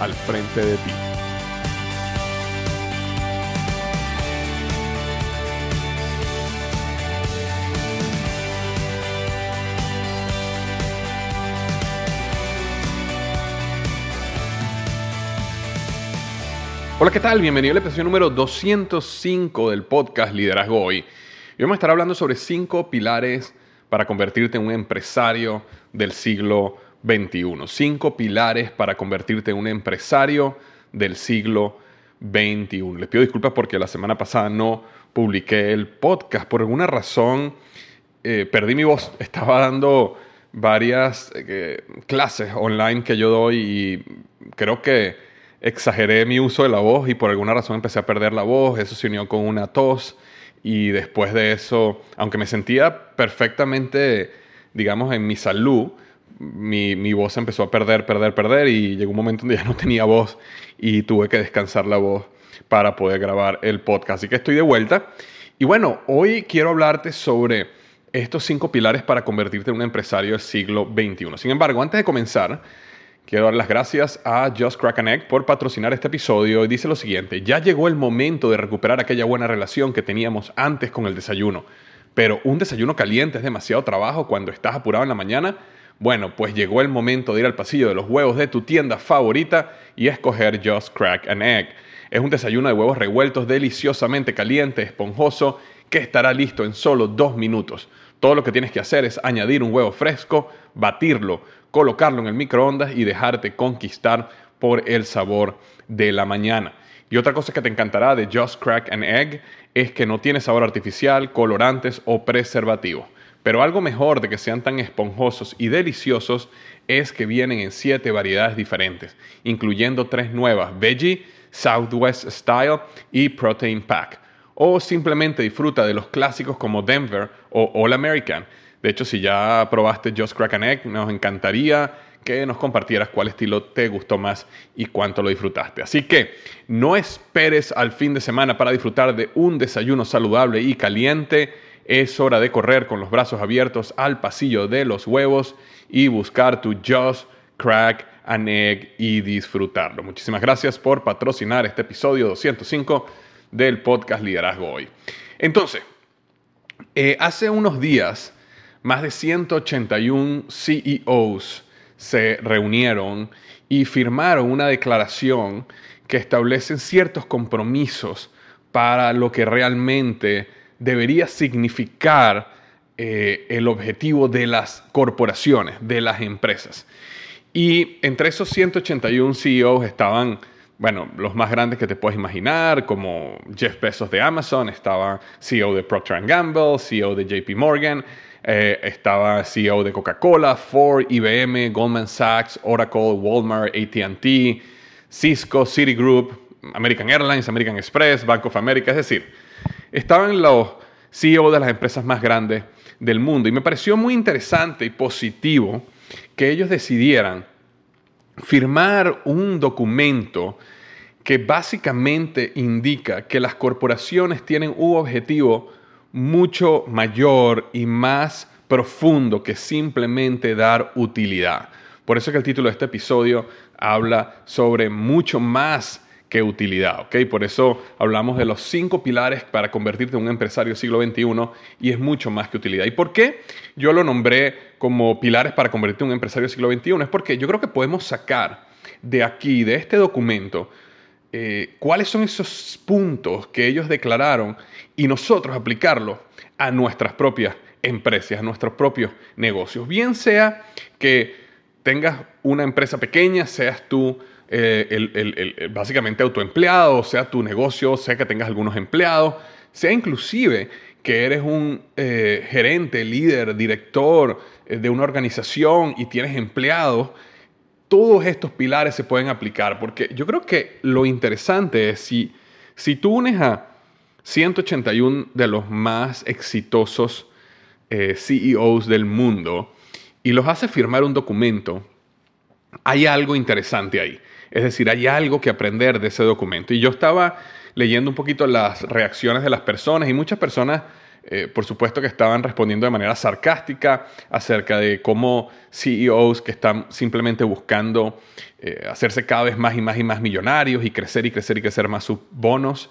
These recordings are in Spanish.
al frente de ti. Hola, ¿qué tal? Bienvenido a la episodio número 205 del podcast Liderazgo Hoy. Y vamos a estar hablando sobre cinco pilares para convertirte en un empresario del siglo XXI. Cinco pilares para convertirte en un empresario del siglo XXI. Les pido disculpas porque la semana pasada no publiqué el podcast. Por alguna razón eh, perdí mi voz. Estaba dando varias eh, clases online que yo doy y creo que exageré mi uso de la voz y por alguna razón empecé a perder la voz, eso se unió con una tos y después de eso, aunque me sentía perfectamente, digamos, en mi salud, mi, mi, voz empezó a perder, perder, perder y llegó un momento donde ya no tenía voz y tuve que descansar la voz para poder grabar el podcast. Así que estoy de vuelta. Y bueno, hoy quiero hablarte sobre estos cinco pilares para convertirte en un empresario del siglo XXI. Sin embargo, antes de comenzar, Quiero dar las gracias a Just Crack Egg por patrocinar este episodio y dice lo siguiente, ya llegó el momento de recuperar aquella buena relación que teníamos antes con el desayuno, pero un desayuno caliente es demasiado trabajo cuando estás apurado en la mañana. Bueno, pues llegó el momento de ir al pasillo de los huevos de tu tienda favorita y escoger Just Crack an Egg. Es un desayuno de huevos revueltos deliciosamente caliente, esponjoso, que estará listo en solo dos minutos. Todo lo que tienes que hacer es añadir un huevo fresco, batirlo, colocarlo en el microondas y dejarte conquistar por el sabor de la mañana. Y otra cosa que te encantará de Just Crack an Egg es que no tiene sabor artificial, colorantes o preservativos. Pero algo mejor de que sean tan esponjosos y deliciosos es que vienen en siete variedades diferentes, incluyendo tres nuevas, Veggie, Southwest Style y Protein Pack. O simplemente disfruta de los clásicos como Denver o All American de hecho, si ya probaste Just Crack an Egg, nos encantaría que nos compartieras cuál estilo te gustó más y cuánto lo disfrutaste. Así que no esperes al fin de semana para disfrutar de un desayuno saludable y caliente. Es hora de correr con los brazos abiertos al pasillo de los huevos y buscar tu Just Crack an Egg y disfrutarlo. Muchísimas gracias por patrocinar este episodio 205 del podcast Liderazgo Hoy. Entonces, eh, hace unos días más de 181 CEOs se reunieron y firmaron una declaración que establece ciertos compromisos para lo que realmente debería significar eh, el objetivo de las corporaciones, de las empresas. Y entre esos 181 CEOs estaban, bueno, los más grandes que te puedes imaginar, como Jeff Bezos de Amazon, estaba CEO de Procter Gamble, CEO de JP Morgan, eh, estaba CEO de Coca-Cola, Ford, IBM, Goldman Sachs, Oracle, Walmart, ATT, Cisco, Citigroup, American Airlines, American Express, Bank of America. Es decir, estaban los CEO de las empresas más grandes del mundo. Y me pareció muy interesante y positivo que ellos decidieran firmar un documento que básicamente indica que las corporaciones tienen un objetivo mucho mayor y más profundo que simplemente dar utilidad. Por eso que el título de este episodio habla sobre mucho más que utilidad, ¿ok? Por eso hablamos de los cinco pilares para convertirte en un empresario siglo XXI y es mucho más que utilidad. ¿Y por qué yo lo nombré como pilares para convertirte en un empresario siglo XXI? Es porque yo creo que podemos sacar de aquí, de este documento, eh, cuáles son esos puntos que ellos declararon y nosotros aplicarlo a nuestras propias empresas, a nuestros propios negocios. Bien sea que tengas una empresa pequeña, seas tú eh, el, básicamente autoempleado, sea tu negocio, sea que tengas algunos empleados, sea inclusive que eres un eh, gerente, líder, director eh, de una organización y tienes empleados, todos estos pilares se pueden aplicar, porque yo creo que lo interesante es si, si tú unes a 181 de los más exitosos CEOs del mundo y los haces firmar un documento, hay algo interesante ahí. Es decir, hay algo que aprender de ese documento. Y yo estaba leyendo un poquito las reacciones de las personas y muchas personas, eh, por supuesto, que estaban respondiendo de manera sarcástica acerca de cómo CEOs que están simplemente buscando eh, hacerse cada vez más y más y más millonarios y crecer y crecer y crecer más sus bonos,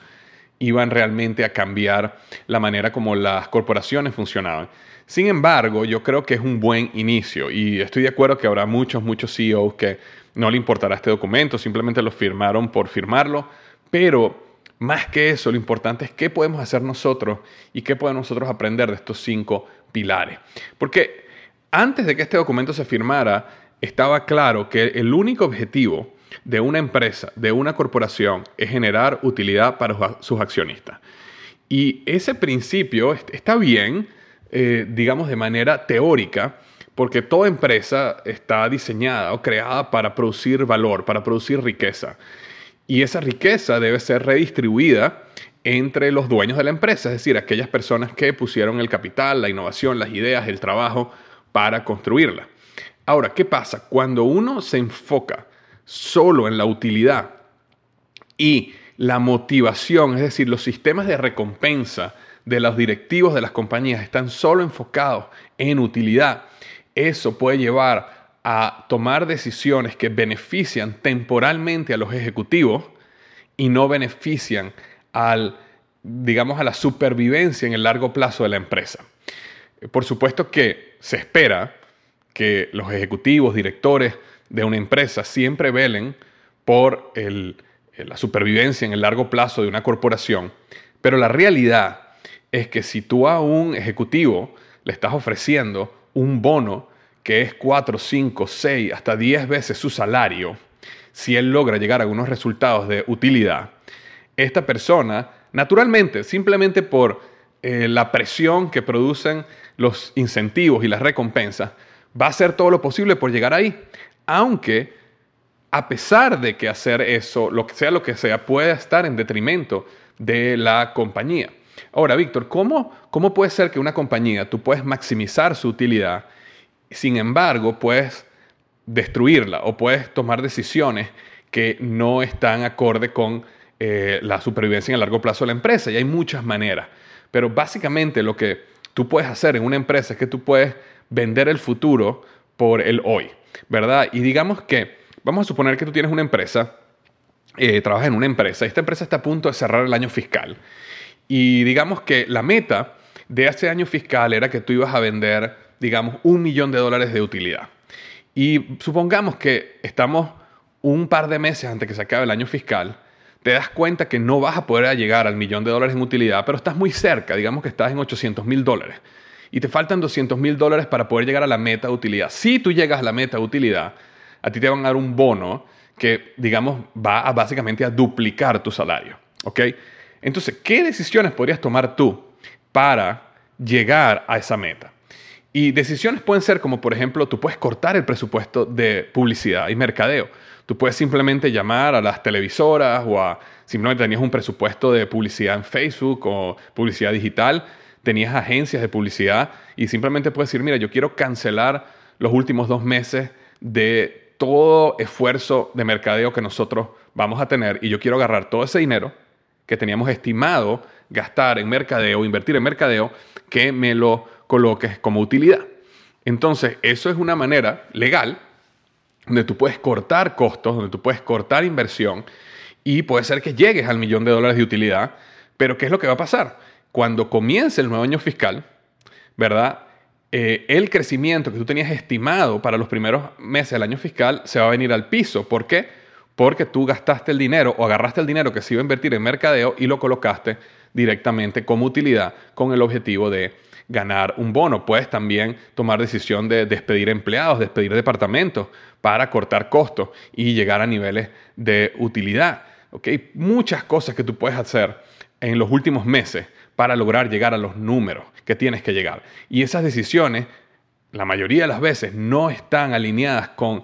iban realmente a cambiar la manera como las corporaciones funcionaban. Sin embargo, yo creo que es un buen inicio y estoy de acuerdo que habrá muchos, muchos CEOs que no le importará este documento, simplemente lo firmaron por firmarlo, pero más que eso, lo importante es qué podemos hacer nosotros y qué podemos nosotros aprender de estos cinco pilares. Porque antes de que este documento se firmara, estaba claro que el único objetivo de una empresa, de una corporación, es generar utilidad para sus accionistas. Y ese principio está bien, eh, digamos, de manera teórica, porque toda empresa está diseñada o creada para producir valor, para producir riqueza. Y esa riqueza debe ser redistribuida entre los dueños de la empresa, es decir, aquellas personas que pusieron el capital, la innovación, las ideas, el trabajo para construirla. Ahora, ¿qué pasa? Cuando uno se enfoca solo en la utilidad y la motivación, es decir, los sistemas de recompensa de los directivos de las compañías están solo enfocados en utilidad, eso puede llevar a tomar decisiones que benefician temporalmente a los ejecutivos y no benefician al, digamos, a la supervivencia en el largo plazo de la empresa. Por supuesto que se espera que los ejecutivos, directores de una empresa siempre velen por la supervivencia en el largo plazo de una corporación, pero la realidad es que si tú a un ejecutivo le estás ofreciendo un bono que es 4, 5, 6, hasta 10 veces su salario, si él logra llegar a algunos resultados de utilidad, esta persona, naturalmente, simplemente por eh, la presión que producen los incentivos y las recompensas, va a hacer todo lo posible por llegar ahí. Aunque, a pesar de que hacer eso, lo que sea lo que sea, puede estar en detrimento de la compañía. Ahora, Víctor, ¿cómo, ¿cómo puede ser que una compañía tú puedes maximizar su utilidad sin embargo, puedes destruirla o puedes tomar decisiones que no están acorde con eh, la supervivencia en el largo plazo de la empresa. Y hay muchas maneras. Pero básicamente lo que tú puedes hacer en una empresa es que tú puedes vender el futuro por el hoy, ¿verdad? Y digamos que, vamos a suponer que tú tienes una empresa, eh, trabajas en una empresa, y esta empresa está a punto de cerrar el año fiscal. Y digamos que la meta de ese año fiscal era que tú ibas a vender digamos, un millón de dólares de utilidad. Y supongamos que estamos un par de meses antes que se acabe el año fiscal, te das cuenta que no vas a poder llegar al millón de dólares en utilidad, pero estás muy cerca, digamos que estás en 800 mil dólares. Y te faltan 200 mil dólares para poder llegar a la meta de utilidad. Si tú llegas a la meta de utilidad, a ti te van a dar un bono que, digamos, va a básicamente a duplicar tu salario. ¿Ok? Entonces, ¿qué decisiones podrías tomar tú para llegar a esa meta? Y decisiones pueden ser como, por ejemplo, tú puedes cortar el presupuesto de publicidad y mercadeo. Tú puedes simplemente llamar a las televisoras o a, simplemente tenías un presupuesto de publicidad en Facebook o publicidad digital, tenías agencias de publicidad y simplemente puedes decir, mira, yo quiero cancelar los últimos dos meses de todo esfuerzo de mercadeo que nosotros vamos a tener y yo quiero agarrar todo ese dinero que teníamos estimado gastar en mercadeo, invertir en mercadeo, que me lo coloques como utilidad. Entonces, eso es una manera legal donde tú puedes cortar costos, donde tú puedes cortar inversión y puede ser que llegues al millón de dólares de utilidad, pero ¿qué es lo que va a pasar? Cuando comience el nuevo año fiscal, ¿verdad? Eh, el crecimiento que tú tenías estimado para los primeros meses del año fiscal se va a venir al piso. ¿Por qué? Porque tú gastaste el dinero o agarraste el dinero que se iba a invertir en mercadeo y lo colocaste directamente como utilidad con el objetivo de ganar un bono. Puedes también tomar decisión de despedir empleados, despedir departamentos para cortar costos y llegar a niveles de utilidad. ¿okay? Muchas cosas que tú puedes hacer en los últimos meses para lograr llegar a los números que tienes que llegar. Y esas decisiones, la mayoría de las veces, no están alineadas con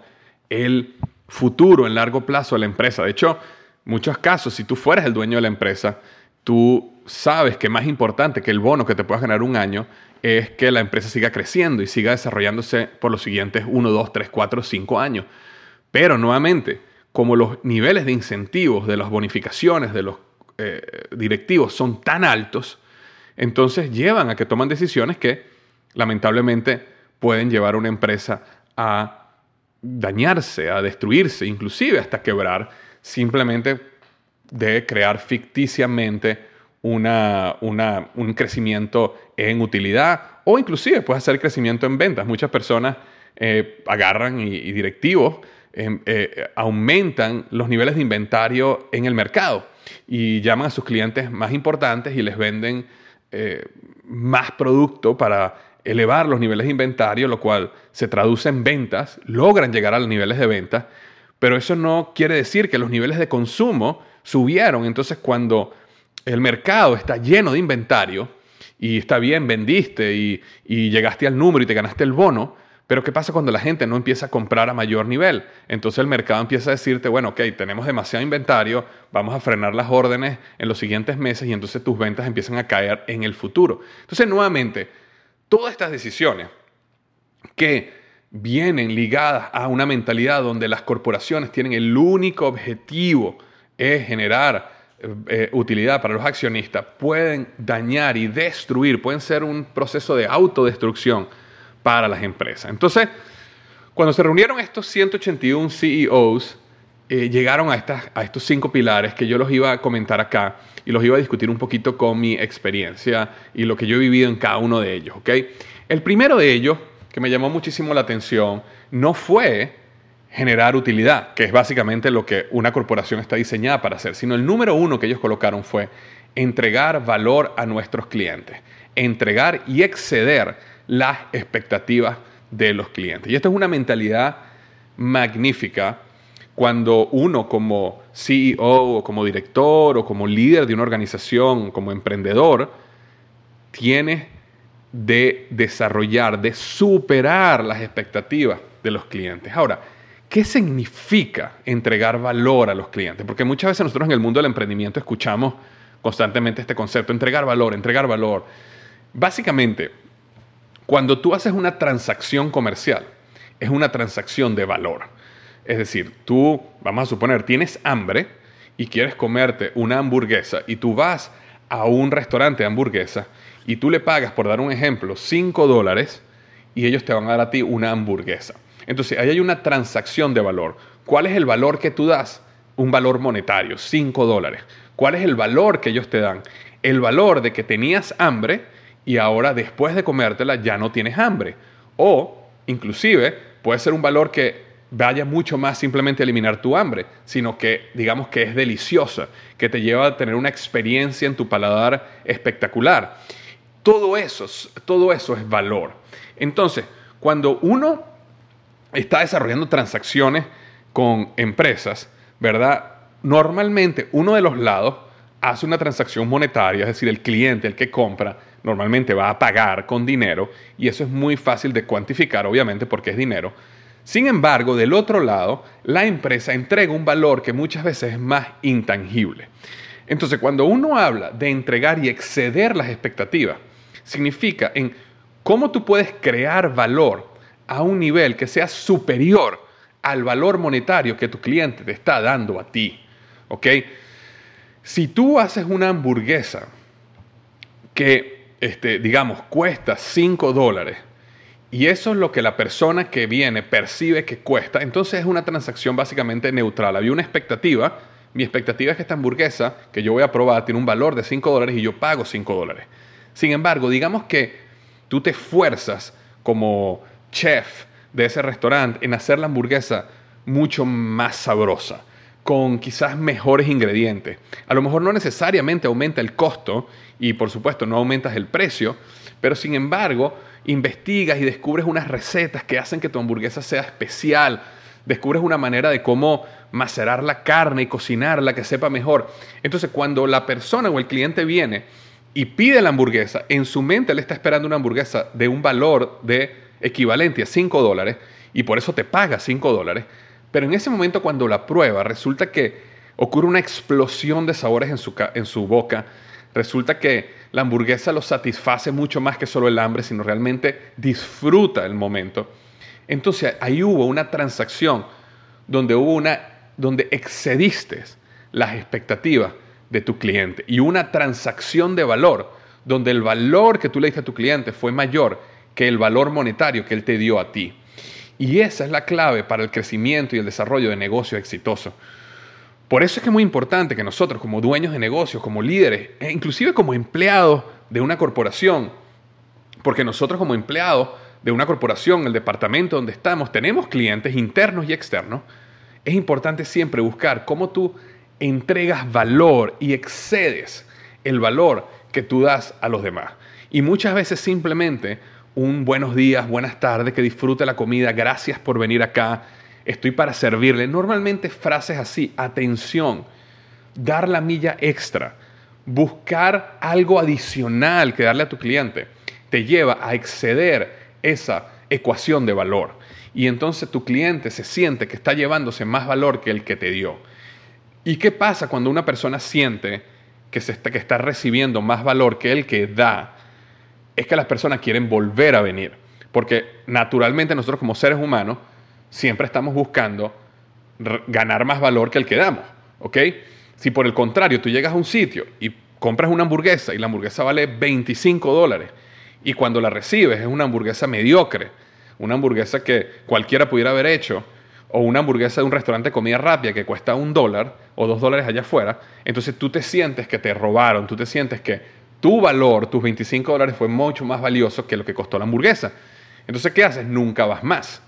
el futuro en largo plazo de la empresa. De hecho, en muchos casos, si tú fueras el dueño de la empresa, tú sabes que más importante que el bono que te puedas ganar un año es que la empresa siga creciendo y siga desarrollándose por los siguientes 1, 2, 3, 4, 5 años. Pero nuevamente, como los niveles de incentivos, de las bonificaciones, de los eh, directivos son tan altos, entonces llevan a que toman decisiones que lamentablemente pueden llevar a una empresa a dañarse, a destruirse, inclusive hasta quebrar, simplemente de crear ficticiamente una, un crecimiento en utilidad o inclusive puede hacer crecimiento en ventas. Muchas personas eh, agarran y, directivos em, eh, aumentan los niveles de inventario en el mercado y llaman a sus clientes más importantes y les venden eh, más producto para elevar los niveles de inventario, lo cual se traduce en ventas, logran llegar a los niveles de venta, pero eso no quiere decir que los niveles de consumo subieron. Entonces, cuando el mercado está lleno de inventario y está bien, vendiste y, y llegaste al número y te ganaste el bono, pero ¿qué pasa cuando la gente no empieza a comprar a mayor nivel? Entonces el mercado empieza a decirte, bueno, ok, tenemos demasiado inventario, vamos a frenar las órdenes en los siguientes meses y entonces tus ventas empiezan a caer en el futuro. Entonces, nuevamente, todas estas decisiones que vienen ligadas a una mentalidad donde las corporaciones tienen el único objetivo es generar eh, utilidad para los accionistas, pueden dañar y destruir, pueden ser un proceso de autodestrucción para las empresas. Entonces, cuando se reunieron estos 181 CEOs, eh, llegaron a, estas, a estos cinco pilares que yo los iba a comentar acá y los iba a discutir un poquito con mi experiencia y lo que yo he vivido en cada uno de ellos. El primero de ellos, que me llamó muchísimo la atención, no fue generar utilidad, que es básicamente lo que una corporación está diseñada para hacer, sino el número uno que ellos colocaron fue entregar valor a nuestros clientes, entregar y exceder las expectativas de los clientes. Y esto es una mentalidad magnífica cuando uno como CEO o como director o como líder de una organización, como emprendedor, tiene de desarrollar, de superar las expectativas de los clientes. Ahora, ¿qué significa entregar valor a los clientes? Porque muchas veces nosotros en el mundo del emprendimiento escuchamos constantemente este concepto, entregar valor, entregar valor. Básicamente, cuando tú haces una transacción comercial, es una transacción de valor. Es decir, tú, vamos a suponer, tienes hambre y quieres comerte una hamburguesa y tú vas a un restaurante de hamburguesa y tú le pagas, por dar un ejemplo, 5 dólares y ellos te van a dar a ti una hamburguesa. Entonces, ahí hay una transacción de valor. ¿Cuál es el valor que tú das? Un valor monetario, 5 dólares. ¿Cuál es el valor que ellos te dan? El valor de que tenías hambre y ahora después de comértela ya no tienes hambre. O inclusive puede ser un valor que vaya mucho más simplemente a eliminar tu hambre, sino que digamos que es deliciosa, que te lleva a tener una experiencia en tu paladar espectacular. Todo eso, todo eso es valor. Entonces, cuando uno está desarrollando transacciones con empresas, ¿verdad? Normalmente uno de los lados hace una transacción monetaria, es decir, el cliente, el que compra, normalmente va a pagar con dinero y eso es muy fácil de cuantificar, obviamente, porque es dinero. Sin embargo, del otro lado, la empresa entrega un valor que muchas veces es más intangible. Entonces, cuando uno habla de entregar y exceder las expectativas, significa en cómo tú puedes crear valor a un nivel que sea superior al valor monetario que tu cliente te está dando a ti. ¿Ok? Si tú haces una hamburguesa que, este, digamos, cuesta 5 dólares y eso es lo que la persona que viene percibe que cuesta, entonces es una transacción básicamente neutral. Había una expectativa, mi expectativa es que esta hamburguesa que yo voy a probar tiene un valor de 5 dólares y yo pago 5 dólares. Sin embargo, digamos que tú te esfuerzas como chef de ese restaurante en hacer la hamburguesa mucho más sabrosa, con quizás mejores ingredientes. A lo mejor no necesariamente aumenta el costo y por supuesto no aumentas el precio, pero sin embargo investigas y descubres unas recetas que hacen que tu hamburguesa sea especial, descubres una manera de cómo macerar la carne y cocinarla que sepa mejor. Entonces cuando la persona o el cliente viene y pide la hamburguesa, en su mente le está esperando una hamburguesa de un valor de equivalente a 5 dólares y por eso te paga 5 dólares. Pero en ese momento cuando la prueba, resulta que ocurre una explosión de sabores en su, en su boca. Resulta que la hamburguesa lo satisface mucho más que solo el hambre, sino realmente disfruta el momento. Entonces ahí hubo una transacción donde hubo una, donde excediste las expectativas de tu cliente y una transacción de valor donde el valor que tú le diste a tu cliente fue mayor que el valor monetario que él te dio a ti. Y esa es la clave para el crecimiento y el desarrollo de negocios exitosos. Por eso es que es muy importante que nosotros como dueños de negocios, como líderes, e inclusive como empleados de una corporación, porque nosotros como empleados de una corporación, el departamento donde estamos, tenemos clientes internos y externos, es importante siempre buscar cómo tú entregas valor y excedes el valor que tú das a los demás. Y muchas veces simplemente un buenos días, buenas tardes, que disfrute la comida, gracias por venir acá, estoy para servirle. Normalmente frases así, atención, dar la milla extra, buscar algo adicional que darle a tu cliente, te lleva a exceder esa ecuación de valor. Y entonces tu cliente se siente que está llevándose más valor que el que te dio. ¿Y qué pasa cuando una persona siente que, está recibiendo más valor que el que da? Es que las personas quieren volver a venir. Porque naturalmente nosotros como seres humanos siempre estamos buscando ganar más valor que el que damos. ¿Ok? Si por el contrario tú llegas a un sitio y compras una hamburguesa y la hamburguesa vale 25 dólares y cuando la recibes es una hamburguesa mediocre, una hamburguesa que cualquiera pudiera haber hecho, o una hamburguesa de un restaurante de comida rápida que cuesta un dólar o dos dólares allá afuera, entonces tú te sientes que te robaron, tú te sientes que tu valor, tus 25 dólares, fue mucho más valioso que lo que costó la hamburguesa. Entonces, ¿qué haces? Nunca vas más.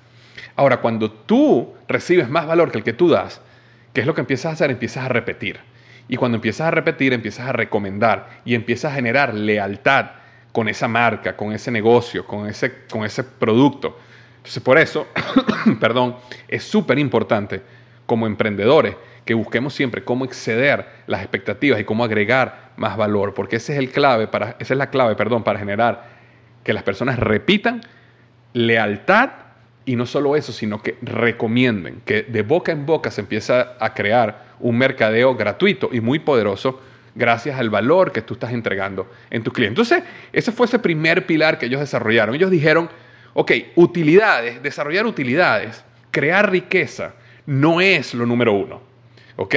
Ahora, cuando tú recibes más valor que el que tú das, ¿qué es lo que empiezas a hacer? Empiezas a repetir. Y cuando empiezas a repetir, empiezas a recomendar y empiezas a generar lealtad con esa marca, con ese negocio, con ese, con ese producto. Entonces, por eso, perdón, es súper importante como emprendedores que busquemos siempre cómo exceder las expectativas y cómo agregar más valor, porque ese es el clave para, esa es la clave, perdón, para generar que las personas repitan lealtad y no solo eso, sino que recomienden, que de boca en boca se empieza a crear un mercadeo gratuito y muy poderoso gracias al valor que tú estás entregando en tus clientes. Entonces, ese fue ese primer pilar que ellos desarrollaron. Ellos dijeron, Ok, utilidades, desarrollar utilidades, crear riqueza, no es lo número uno. ¿Ok?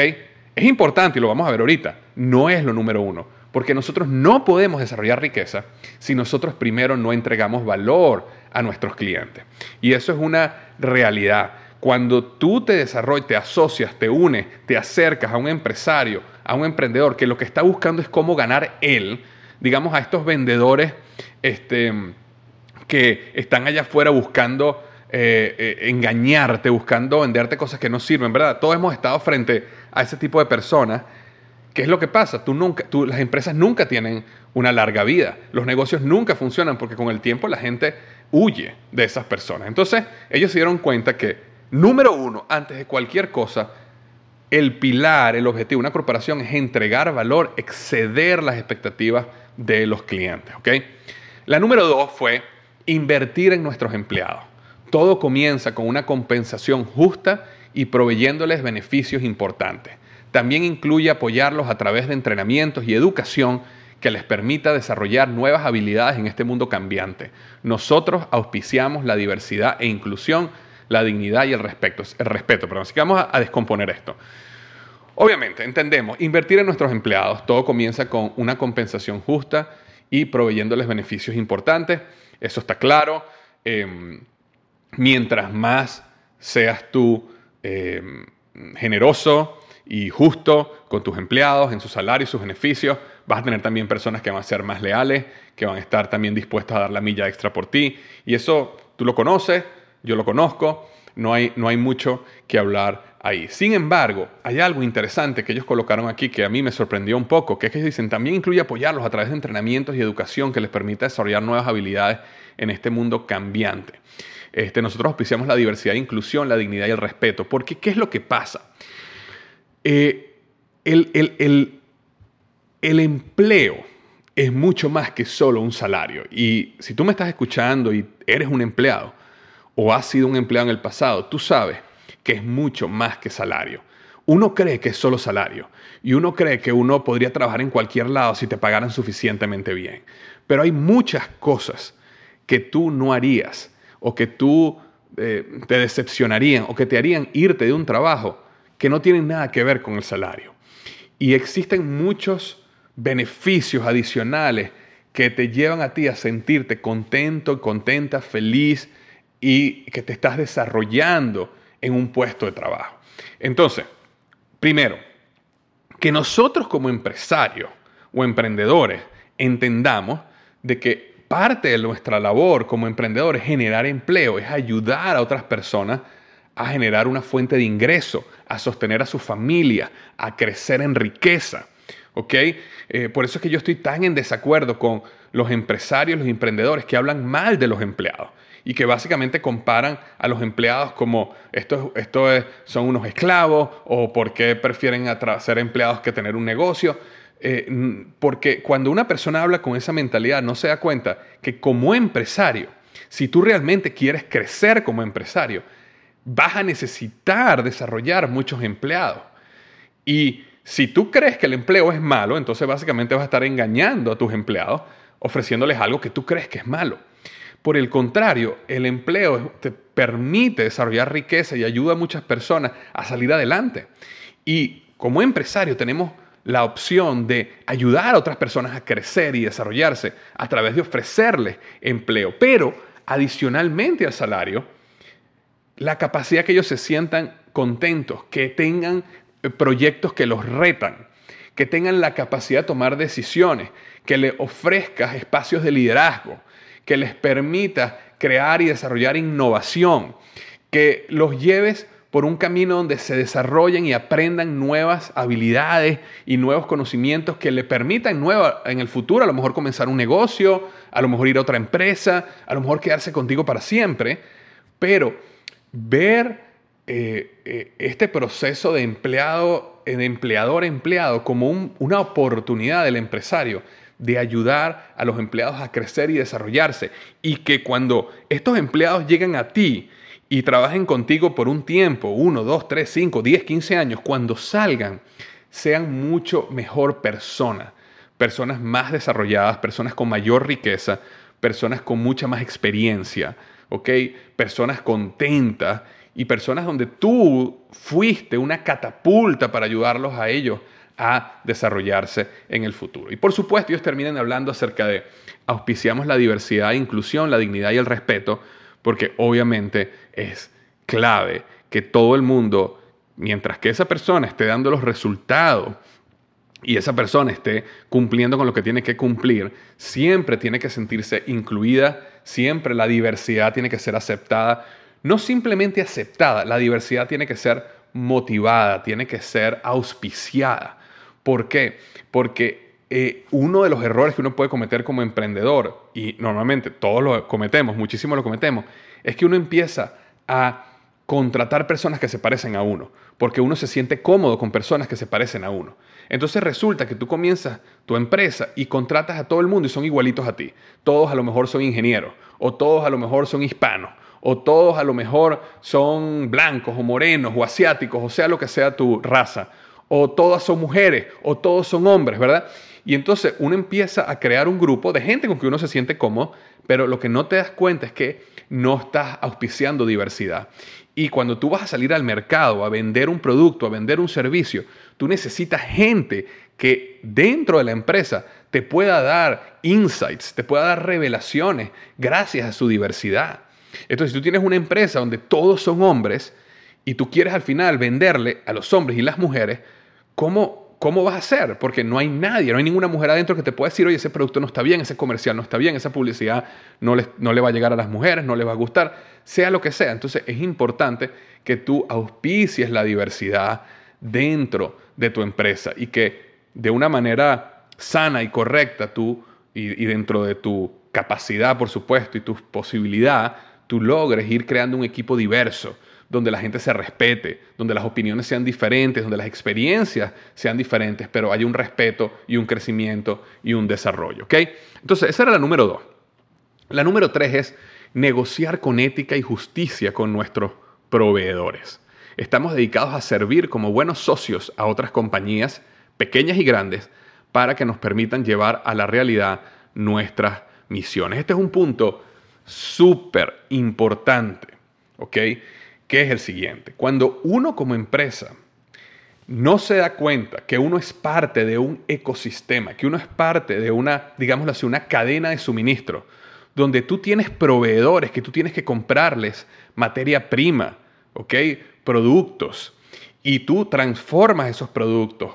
Es importante y lo vamos a ver ahorita, no es lo número uno. Porque nosotros no podemos desarrollar riqueza si nosotros primero no entregamos valor a nuestros clientes. Y eso es una realidad. Cuando tú te desarrollas, te asocias, te unes, te acercas a un empresario, a un emprendedor que lo que está buscando es cómo ganar él, digamos a estos vendedores, este, que están allá afuera buscando eh, eh, engañarte, buscando venderte cosas que no sirven, ¿verdad? Todos hemos estado frente a ese tipo de personas. ¿Qué es lo que pasa? Tú nunca, tú, las empresas nunca tienen una larga vida. Los negocios nunca funcionan porque con el tiempo la gente huye de esas personas. Entonces, ellos se dieron cuenta que, número uno, antes de cualquier cosa, el pilar, el objetivo de una corporación es entregar valor, exceder las expectativas de los clientes. ¿ok? La número dos fue Invertir en nuestros empleados. Todo comienza con una compensación justa y proveyéndoles beneficios importantes. También incluye apoyarlos a través de entrenamientos y educación que les permita desarrollar nuevas habilidades en este mundo cambiante. Nosotros auspiciamos la diversidad e inclusión la dignidad y el respeto. El respeto perdón. Así que vamos a, descomponer esto. Obviamente, entendemos, invertir en nuestros empleados, todo comienza con una compensación justa y proveyéndoles beneficios importantes. Eso está claro. Em, mientras más seas tú em, generoso y justo con tus empleados, en su salario y sus beneficios, vas a tener también personas que van a ser más leales, que van a estar también dispuestas a dar la milla extra por ti. Y eso tú lo conoces, yo lo conozco, no hay, no hay mucho que hablar ahí. Sin embargo, hay algo interesante que ellos colocaron aquí que a mí me sorprendió un poco, que es que dicen también incluye apoyarlos a través de entrenamientos y educación que les permita desarrollar nuevas habilidades en este mundo cambiante. Este, nosotros auspiciamos la diversidad e inclusión, la dignidad y el respeto, porque ¿qué es lo que pasa? Eh, el, el, el empleo es mucho más que solo un salario. Y si tú me estás escuchando y eres un empleado o has sido un empleado en el pasado, tú sabes que es mucho más que salario. Uno cree que es solo salario y uno cree que uno podría trabajar en cualquier lado si te pagaran suficientemente bien. Pero hay muchas cosas que tú no harías o que tú eh, te decepcionarían o que te harían irte de un trabajo que no tienen nada que ver con el salario. Y existen muchos beneficios adicionales que te llevan a ti a sentirte contento, contenta, feliz y que te estás desarrollando en un puesto de trabajo. Entonces, primero, que nosotros como empresarios o emprendedores entendamos de que parte de nuestra labor como emprendedores es generar empleo, es ayudar a otras personas a generar una fuente de ingreso, a sostener a su familia, a crecer en riqueza. ¿ok? Eh, por eso es que yo estoy tan en desacuerdo con los empresarios, los emprendedores que hablan mal de los empleados y que básicamente comparan a los empleados como estos esto son unos esclavos o por qué prefieren ser empleados que tener un negocio. Eh, porque cuando una persona habla con esa mentalidad no se da cuenta que como empresario, si tú realmente quieres crecer como empresario, vas a necesitar desarrollar muchos empleados. Y si tú crees que el empleo es malo, entonces básicamente vas a estar engañando a tus empleados, ofreciéndoles algo que tú crees que es malo. Por el contrario, el empleo te permite desarrollar riqueza y ayuda a muchas personas a salir adelante. Y como empresario tenemos la opción de ayudar a otras personas a crecer y desarrollarse a través de ofrecerles empleo. Pero adicionalmente al salario, la capacidad que ellos se sientan contentos, que tengan proyectos que los retan, que tengan la capacidad de tomar decisiones, que le ofrezcas espacios de liderazgo, que les permita crear y desarrollar innovación, que los lleves por un camino donde se desarrollen y aprendan nuevas habilidades y nuevos conocimientos que le permitan nueva, en el futuro a lo mejor comenzar un negocio, a lo mejor ir a otra empresa, a lo mejor quedarse contigo para siempre, pero ver eh, eh, este proceso de empleado, de empleador empleado como una oportunidad del empresario de ayudar a los empleados a crecer y desarrollarse. Y que cuando estos empleados lleguen a ti y trabajen contigo por un tiempo, uno, dos, tres, cinco, diez, quince años, cuando salgan, sean mucho mejor personas, personas más desarrolladas, personas con mayor riqueza, personas con mucha más experiencia, ¿ok? Personas contentas y personas donde tú fuiste una catapulta para ayudarlos a ellos a desarrollarse en el futuro. Y por supuesto, ellos terminan hablando acerca de auspiciamos la diversidad inclusión, la dignidad y el respeto, porque obviamente es clave que todo el mundo, mientras que esa persona esté dando los resultados y esa persona esté cumpliendo con lo que tiene que cumplir, siempre tiene que sentirse incluida, siempre la diversidad tiene que ser aceptada no simplemente aceptada, la diversidad tiene que ser motivada, tiene que ser auspiciada. ¿Por qué? Porque eh, uno de los errores que uno puede cometer como emprendedor, y normalmente todos lo cometemos, muchísimo lo cometemos, es que uno empieza a contratar personas que se parecen a uno, porque uno se siente cómodo con personas que se parecen a uno. Entonces resulta que tú comienzas tu empresa y contratas a todo el mundo y son igualitos a ti. Todos a lo mejor son ingenieros, o todos a lo mejor son hispanos, o todos a lo mejor son blancos o morenos o asiáticos, o sea lo que sea tu raza, o todas son mujeres, o todos son hombres, ¿verdad? Y entonces uno empieza a crear un grupo de gente con que uno se siente cómodo, pero lo que no te das cuenta es que no estás auspiciando diversidad. Y cuando tú vas a salir al mercado a vender un producto, a vender un servicio, tú necesitas gente que dentro de la empresa te pueda dar insights, te pueda dar revelaciones gracias a su diversidad. Entonces, si tú tienes una empresa donde todos son hombres y tú quieres al final venderle a los hombres y las mujeres, ¿cómo, cómo vas a hacer? Porque no hay nadie, no hay ninguna mujer adentro que te pueda decir, oye, ese producto no está bien, ese comercial no está bien, esa publicidad no le, no le va a llegar a las mujeres, no le va a gustar, sea lo que sea. Entonces, es importante que tú auspicies la diversidad dentro de tu empresa y que de una manera sana y correcta tú y, dentro de tu capacidad, por supuesto, y tu posibilidad, tú logres ir creando un equipo diverso, donde la gente se respete, donde las opiniones sean diferentes, donde las experiencias sean diferentes, pero hay un respeto y un crecimiento y un desarrollo. ¿ok? Entonces, esa era la número dos. La número tres es negociar con ética y justicia con nuestros proveedores. Estamos dedicados a servir como buenos socios a otras compañías, pequeñas y grandes, para que nos permitan llevar a la realidad nuestras misiones. Este es un punto súper importante, ¿ok? Que es el siguiente. Cuando uno como empresa no se da cuenta que uno es parte de un ecosistema, que uno es parte de una, digámoslo así, una cadena de suministro, donde tú tienes proveedores que tú tienes que comprarles materia prima, ¿ok? Productos. Y tú transformas esos productos,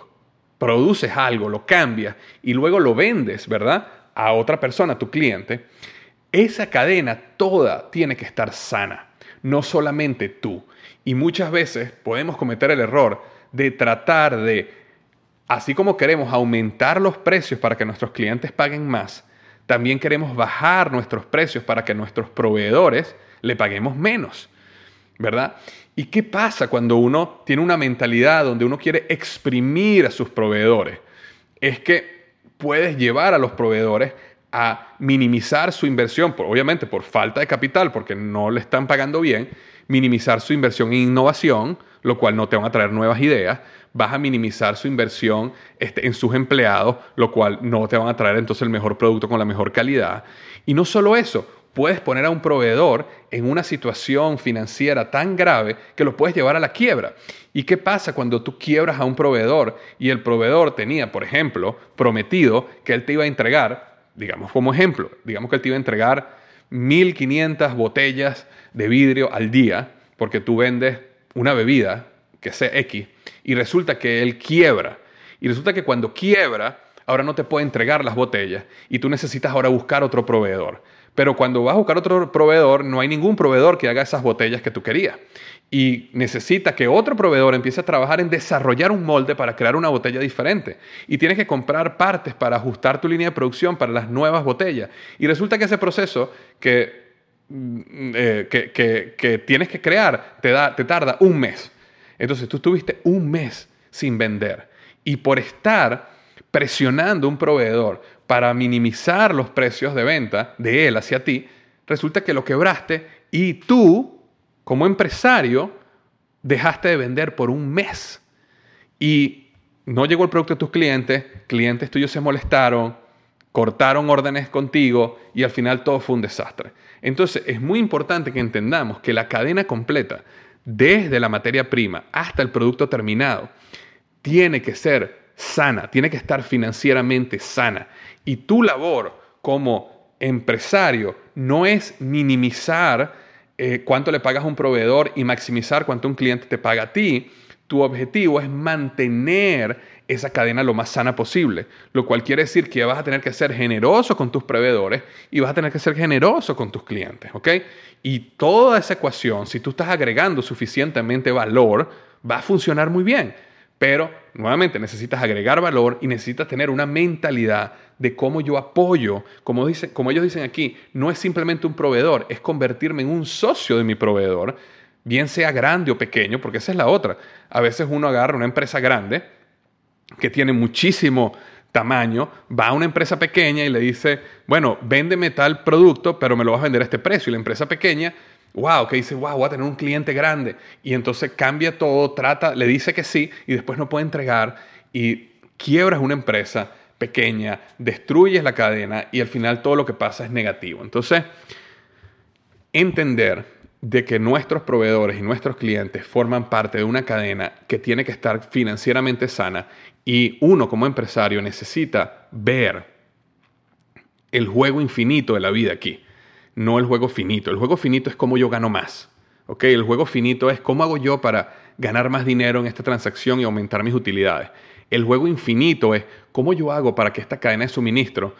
produces algo, lo cambias y luego lo vendes, ¿verdad? A otra persona, a tu cliente. Esa cadena toda tiene que estar sana, no solamente tú. Y muchas veces podemos cometer el error de tratar de, así como queremos aumentar los precios para que nuestros clientes paguen más, también queremos bajar nuestros precios para que nuestros proveedores le paguemos menos, ¿verdad? ¿Y qué pasa cuando uno tiene una mentalidad donde uno quiere exprimir a sus proveedores? Es que puedes llevar a los proveedores a minimizar su inversión, obviamente por falta de capital, porque no le están pagando bien, minimizar su inversión en innovación, lo cual no te van a traer nuevas ideas, vas a minimizar su inversión este, en sus empleados, lo cual no te van a traer entonces el mejor producto con la mejor calidad. Y no solo eso, puedes poner a un proveedor en una situación financiera tan grave que lo puedes llevar a la quiebra. ¿Y qué pasa cuando tú quiebras a un proveedor y el proveedor tenía, por ejemplo, prometido que él te iba a entregar, digamos como ejemplo, digamos que él te iba a entregar 1.500 botellas de vidrio al día porque tú vendes una bebida que sea X y resulta que él quiebra. Y resulta que cuando quiebra, ahora no te puede entregar las botellas y tú necesitas ahora buscar otro proveedor. Pero cuando vas a buscar otro proveedor, no hay ningún proveedor que haga esas botellas que tú querías. Y necesita que otro proveedor empiece a trabajar en desarrollar un molde para crear una botella diferente. Y tienes que comprar partes para ajustar tu línea de producción para las nuevas botellas. Y resulta que ese proceso que, mm, eh, que, tienes que crear te, da, te tarda un mes. Entonces tú estuviste un mes sin vender. Y por estar presionando a un proveedor para minimizar los precios de venta de él hacia ti, resulta que lo quebraste y tú, como empresario, dejaste de vender por un mes. Y no llegó el producto a tus clientes, clientes tuyos se molestaron, cortaron órdenes contigo y al final todo fue un desastre. Entonces es muy importante que entendamos que la cadena completa, desde la materia prima hasta el producto terminado, tiene que ser sana, tiene que estar financieramente sana. Y tu labor como empresario no es minimizar eh, cuánto le pagas a un proveedor y maximizar cuánto un cliente te paga a ti. Tu objetivo es mantener esa cadena lo más sana posible, lo cual quiere decir que vas a tener que ser generoso con tus proveedores y vas a tener que ser generoso con tus clientes, ¿ok? Y toda esa ecuación, si tú estás agregando suficientemente valor, va a funcionar muy bien. Pero nuevamente necesitas agregar valor y necesitas tener una mentalidad de cómo yo apoyo, como, dice, como ellos dicen aquí, no es simplemente un proveedor, es convertirme en un socio de mi proveedor, bien sea grande o pequeño, porque esa es la otra. A veces uno agarra una empresa grande que tiene muchísimo tamaño, va a una empresa pequeña y le dice, bueno, véndeme tal producto, pero me lo vas a vender a este precio. Y la empresa pequeña wow, que dice, wow, voy a tener un cliente grande. Y entonces cambia todo, trata, le dice que sí y después no puede entregar y quiebras una empresa pequeña, destruyes la cadena y al final todo lo que pasa es negativo. Entonces, entender de que nuestros proveedores y nuestros clientes forman parte de una cadena que tiene que estar financieramente sana y uno como empresario necesita ver el juego infinito de la vida aquí, no el juego finito. El juego finito es cómo yo gano más. ¿ok? El juego finito es cómo hago yo para ganar más dinero en esta transacción y aumentar mis utilidades. El juego infinito es cómo yo hago para que esta cadena de suministro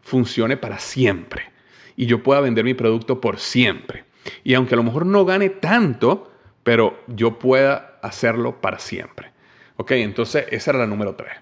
funcione para siempre y yo pueda vender mi producto por siempre. Y aunque a lo mejor no gane tanto, pero yo pueda hacerlo para siempre. ¿Ok? Entonces esa era la número tres.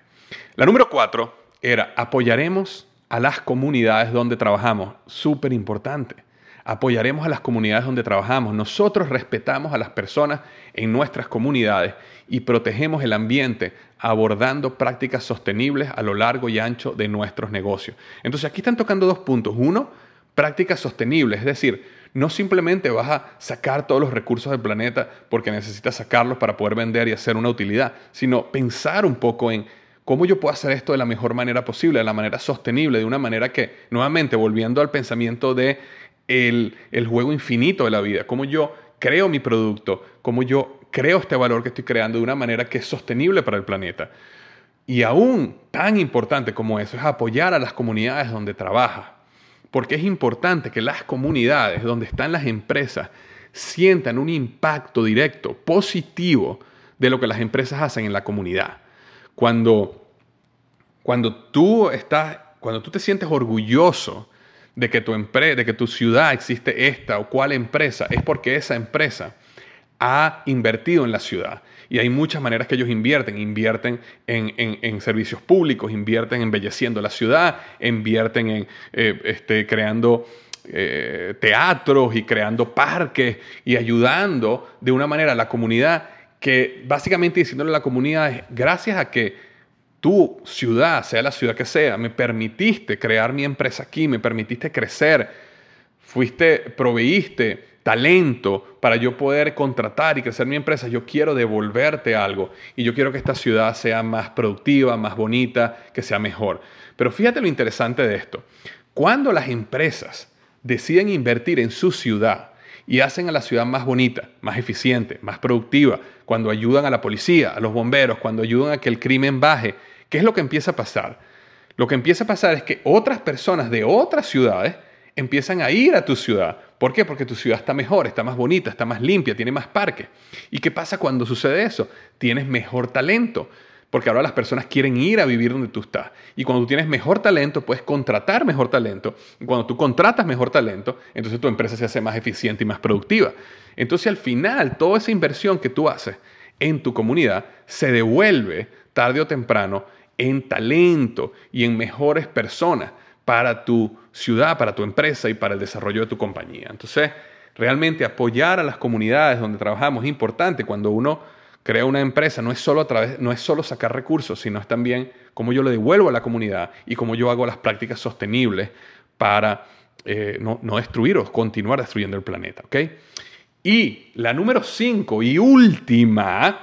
La número cuatro era apoyaremos a las comunidades donde trabajamos. Súper importante. Apoyaremos a las comunidades donde trabajamos. Nosotros respetamos a las personas en nuestras comunidades y protegemos el ambiente abordando prácticas sostenibles a lo largo y ancho de nuestros negocios. Entonces aquí están tocando dos puntos. Uno, prácticas sostenibles, es decir, no simplemente vas a sacar todos los recursos del planeta porque necesitas sacarlos para poder vender y hacer una utilidad, sino pensar un poco en cómo yo puedo hacer esto de la mejor manera posible, de la manera sostenible, de una manera que, nuevamente, volviendo al pensamiento de el, el juego infinito de la vida, cómo yo creo mi producto, cómo yo creo este valor que estoy creando de una manera que es sostenible para el planeta. Y aún tan importante como eso es apoyar a las comunidades donde trabaja porque es importante que las comunidades donde están las empresas sientan un impacto directo, positivo, de lo que las empresas hacen en la comunidad. Cuando, cuando, tú, estás, cuando tú te sientes orgulloso de que, tu de que tu ciudad existe esta o cual empresa, es porque esa empresa ha invertido en la ciudad. Y hay muchas maneras que ellos invierten. Invierten en, servicios públicos, invierten en embelleciendo la ciudad, invierten en eh, este, creando eh, teatros y creando parques y ayudando de una manera a la comunidad que básicamente diciéndole a la comunidad es gracias a que tu ciudad, sea la ciudad que sea, me permitiste crear mi empresa aquí, me permitiste crecer, fuiste, proveíste talento para yo poder contratar y crecer mi empresa, yo quiero devolverte algo y yo quiero que esta ciudad sea más productiva, más bonita, que sea mejor. Pero fíjate lo interesante de esto. Cuando las empresas deciden invertir en su ciudad y hacen a la ciudad más bonita, más eficiente, más productiva, cuando ayudan a la policía, a los bomberos, cuando ayudan a que el crimen baje, ¿qué es lo que empieza a pasar? Lo que empieza a pasar es que otras personas de otras ciudades empiezan a ir a tu ciudad. ¿Por qué? Porque tu ciudad está mejor, está más bonita, está más limpia, tiene más parques. ¿Y qué pasa cuando sucede eso? Tienes mejor talento. Porque ahora las personas quieren ir a vivir donde tú estás. Y cuando tú tienes mejor talento, puedes contratar mejor talento. Y cuando tú contratas mejor talento, entonces tu empresa se hace más eficiente y más productiva. Entonces al final, toda esa inversión que tú haces en tu comunidad se devuelve tarde o temprano en talento y en mejores personas para tu ciudad, para tu empresa y para el desarrollo de tu compañía. Entonces, realmente apoyar a las comunidades donde trabajamos es importante cuando uno crea una empresa, no es solo, a través, no es solo sacar recursos, sino es también cómo yo le devuelvo a la comunidad y cómo yo hago las prácticas sostenibles para eh, no, no, destruir o continuar destruyendo el planeta. Y la número 5 y última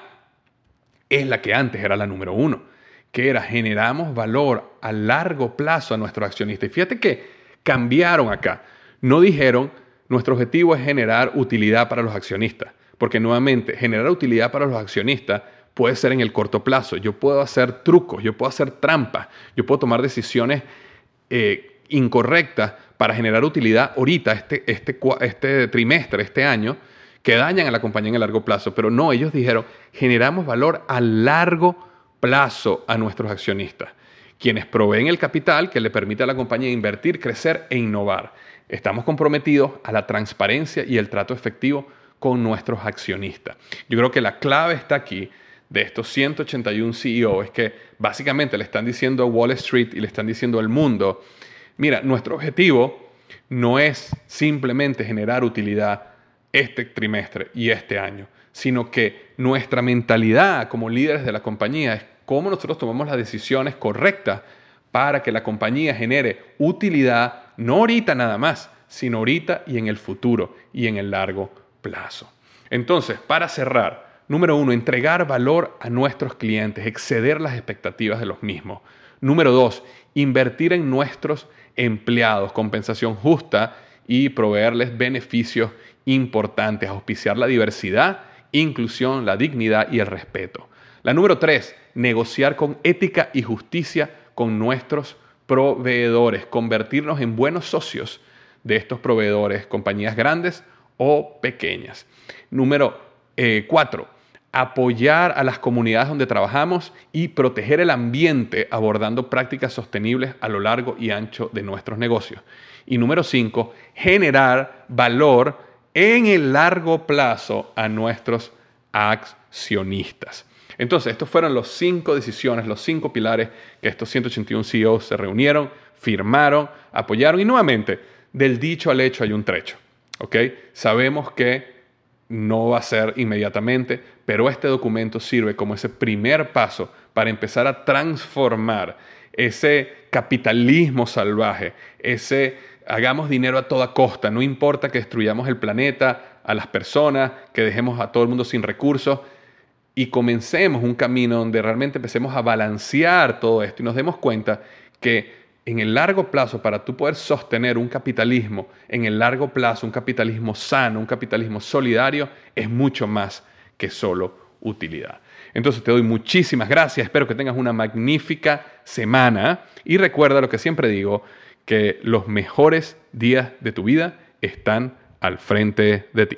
es la que antes era la número 1 que era generamos valor a largo plazo a nuestros accionistas. Y fíjate que cambiaron acá. No dijeron, nuestro objetivo es generar utilidad para los accionistas, porque nuevamente, generar utilidad para los accionistas puede ser en el corto plazo. Yo puedo hacer trucos, yo puedo hacer trampas, yo puedo tomar decisiones eh, incorrectas para generar utilidad ahorita, este, este, este trimestre, este año, que dañan a la compañía en el largo plazo. Pero no, ellos dijeron, generamos valor a largo plazo a nuestros accionistas, quienes proveen el capital que le permite a la compañía invertir, crecer e innovar. Estamos comprometidos a la transparencia y el trato efectivo con nuestros accionistas. Yo creo que la clave está aquí de estos 181 CEO es que básicamente le están diciendo a Wall Street y le están diciendo al mundo, mira, nuestro objetivo no es simplemente generar utilidad este trimestre y este año sino que nuestra mentalidad como líderes de la compañía es cómo nosotros tomamos las decisiones correctas para que la compañía genere utilidad, no ahorita nada más, sino ahorita y en el futuro y en el largo plazo. Entonces, para cerrar, número uno, entregar valor a nuestros clientes, exceder las expectativas de los mismos. Número dos, invertir en nuestros empleados, compensación justa y proveerles beneficios importantes, auspiciar la diversidad, inclusión, la dignidad y el respeto. La número tres, negociar con ética y justicia con nuestros proveedores, convertirnos en buenos socios de estos proveedores, compañías grandes o pequeñas. Número eh, cuatro, apoyar a las comunidades donde trabajamos y proteger el ambiente abordando prácticas sostenibles a lo largo y ancho de nuestros negocios. Y número cinco, generar valor en el largo plazo a nuestros accionistas. Entonces, estos fueron los cinco decisiones, los cinco pilares que estos 181 CEOs se reunieron, firmaron, apoyaron y nuevamente, del dicho al hecho hay un trecho. ¿Ok? Sabemos que no va a ser inmediatamente, pero este documento sirve como ese primer paso para empezar a transformar ese capitalismo salvaje, ese hagamos dinero a toda costa, no importa que destruyamos el planeta, a las personas, que dejemos a todo el mundo sin recursos y comencemos un camino donde realmente empecemos a balancear todo esto y nos demos cuenta que en el largo plazo, para tú poder sostener un capitalismo, en el largo plazo, un capitalismo sano, un capitalismo solidario, es mucho más que solo utilidad. Entonces te doy muchísimas gracias, espero que tengas una magnífica semana y recuerda lo que siempre digo, que los mejores días de tu vida están al frente de ti.